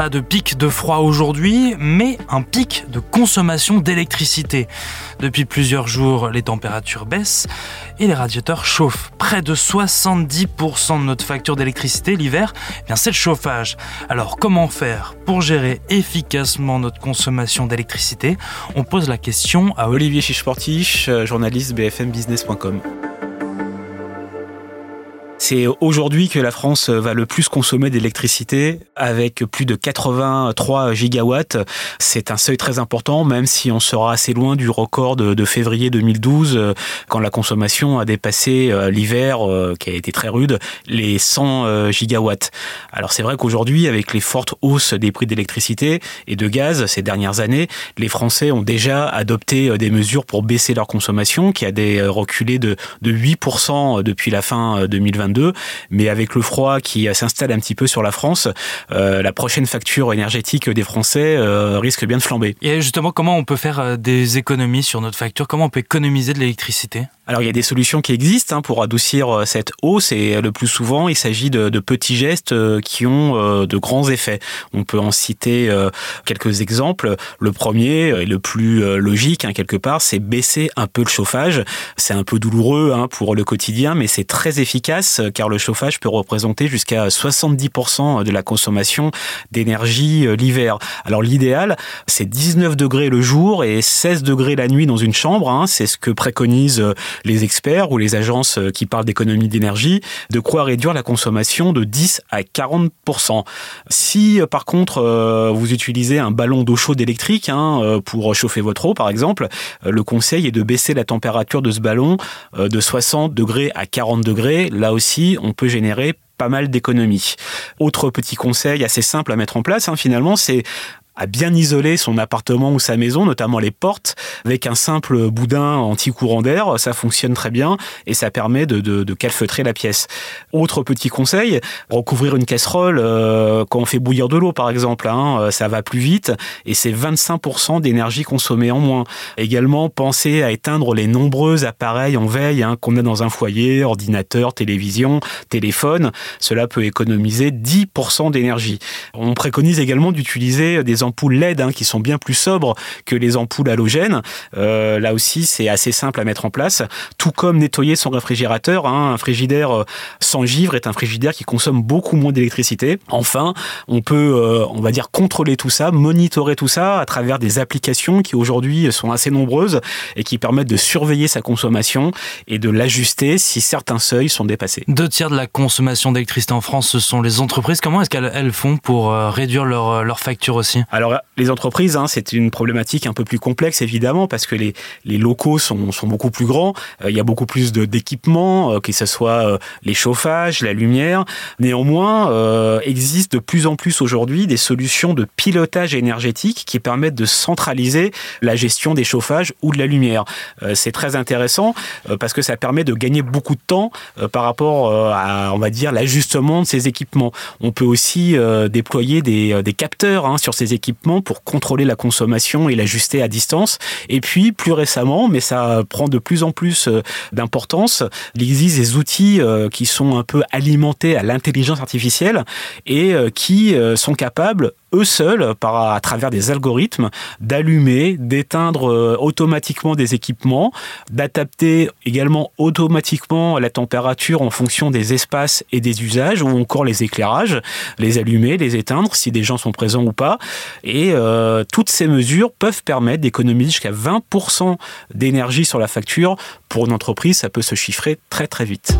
pas de pic de froid aujourd'hui, mais un pic de consommation d'électricité. Depuis plusieurs jours, les températures baissent et les radiateurs chauffent. Près de 70% de notre facture d'électricité l'hiver, eh c'est le chauffage. Alors comment faire pour gérer efficacement notre consommation d'électricité? On pose la question à Olivier Chichportiche, euh, journaliste bfmbusiness.com. C'est aujourd'hui que la France va le plus consommer d'électricité avec plus de 83 gigawatts. C'est un seuil très important, même si on sera assez loin du record de, février 2012, quand la consommation a dépassé euh, l'hiver, euh, qui a été très rude, les 100 euh, gigawatts. Alors c'est vrai qu'aujourd'hui, avec les fortes hausses des prix d'électricité et de gaz ces dernières années, les Français ont déjà adopté des mesures pour baisser leur consommation, qui a des reculé de, de 8% depuis la fin 2022 mais avec le froid qui s'installe un petit peu sur la France, euh, la prochaine facture énergétique des Français euh, risque bien de flamber. Et justement, comment on peut faire euh, des économies sur notre facture? Comment on peut économiser de l'électricité? Alors il y a des solutions qui existent hein, pour adoucir cette hausse et le plus souvent il s'agit de, petits gestes qui ont de grands effets. On peut en citer quelques exemples. Le premier et le plus logique hein, quelque part, c'est baisser un peu le chauffage. C'est un peu douloureux hein, pour le quotidien, mais c'est très efficace euh, car le chauffage peut représenter jusqu'à 70% de la consommation d'énergie euh, l'hiver. Alors l'idéal, c'est 19 degrés le jour et 16 degrés la nuit dans une chambre. Hein. C'est ce que préconisent euh, les experts ou les agences qui parlent d'économie d'énergie, de quoi réduire la consommation de 10 à 40%. Si par contre vous utilisez un ballon d'eau chaude électrique hein, pour chauffer votre eau par exemple, le conseil est de baisser la température de ce ballon de 60 degrés à 40 degrés. Là aussi, on peut générer pas mal d'économies. Autre petit conseil assez simple à mettre en place, hein, finalement, c'est à bien isoler son appartement ou sa maison, notamment les portes, avec un simple boudin anti-courant d'air. Ça fonctionne très bien et ça permet de, de, calfeutrer la pièce. Autre petit conseil, recouvrir une casserole euh, quand on fait bouillir de l'eau, par exemple. Hein, euh, ça va plus vite et c'est 25% d'énergie consommée en moins. Également, pensez à éteindre les nombreux appareils en veille hein, qu'on a dans un foyer, ordinateur, télévision, téléphone. Cela peut économiser 10% d'énergie. On préconise également d'utiliser des ampoules LED hein, qui sont bien plus sobres que les ampoules halogènes. Euh, là aussi, c'est assez simple à mettre en place. Tout comme nettoyer son réfrigérateur. Hein. Un frigidaire euh, sans givre est un frigidaire qui consomme beaucoup moins d'électricité. Enfin, on peut, euh, on va dire, contrôler tout ça, monitorer tout ça à travers des applications qui aujourd'hui sont assez nombreuses et qui permettent de surveiller sa consommation et de l'ajuster si certains seuils sont dépassés. Deux tiers de la consommation d'électricité en France, ce sont les entreprises. Comment est-ce qu'elles font pour réduire leur, leur facture aussi? Les entreprises, hein, c'est une problématique un peu plus complexe, évidemment, parce que les, locaux sont, beaucoup plus grands. Euh, il y a beaucoup plus d'équipements, euh, que ce soit euh, les chauffages, la lumière. Néanmoins, existe de plus en plus aujourd'hui des solutions de pilotage énergétique qui permettent de centraliser la gestion des chauffages ou de la lumière. c'est très intéressant parce que ça permet de gagner beaucoup de temps par rapport à, on va dire, l'ajustement de ces équipements. On peut aussi déployer des, des capteurs hein, sur ces équipements pour contrôler la consommation et l'ajuster à distance. Et puis, plus récemment, mais ça prend de plus en plus euh, d'importance, il existe des outils euh, qui sont un peu alimentés à l'intelligence artificielle et euh, qui sont capables eux seuls, par, à travers des algorithmes, d'allumer, d'éteindre euh, automatiquement des équipements, d'adapter également automatiquement la température en fonction des espaces et des usages, ou encore les éclairages, les allumer, les éteindre si des gens sont présents ou pas. Et euh, toutes ces mesures peuvent permettre d'économiser jusqu'à 20% d'énergie sur la facture. Pour une entreprise, ça peut se chiffrer très très vite.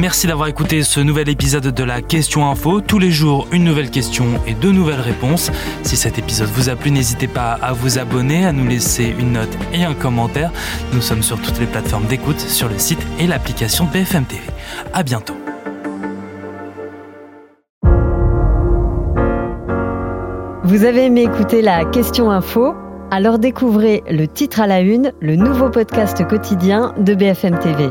Merci d'avoir écouté ce nouvel épisode de la Question Info. Tous les jours, une nouvelle question et deux nouvelles réponses. Si cet épisode vous a plu, n'hésitez pas à vous abonner, à nous laisser une note et un commentaire. Nous sommes sur toutes les plateformes d'écoute, sur le site et l'application BFM TV. À bientôt. Vous avez aimé écouter la Question Info? Alors découvrez le titre à la une, le nouveau podcast quotidien de BFM TV.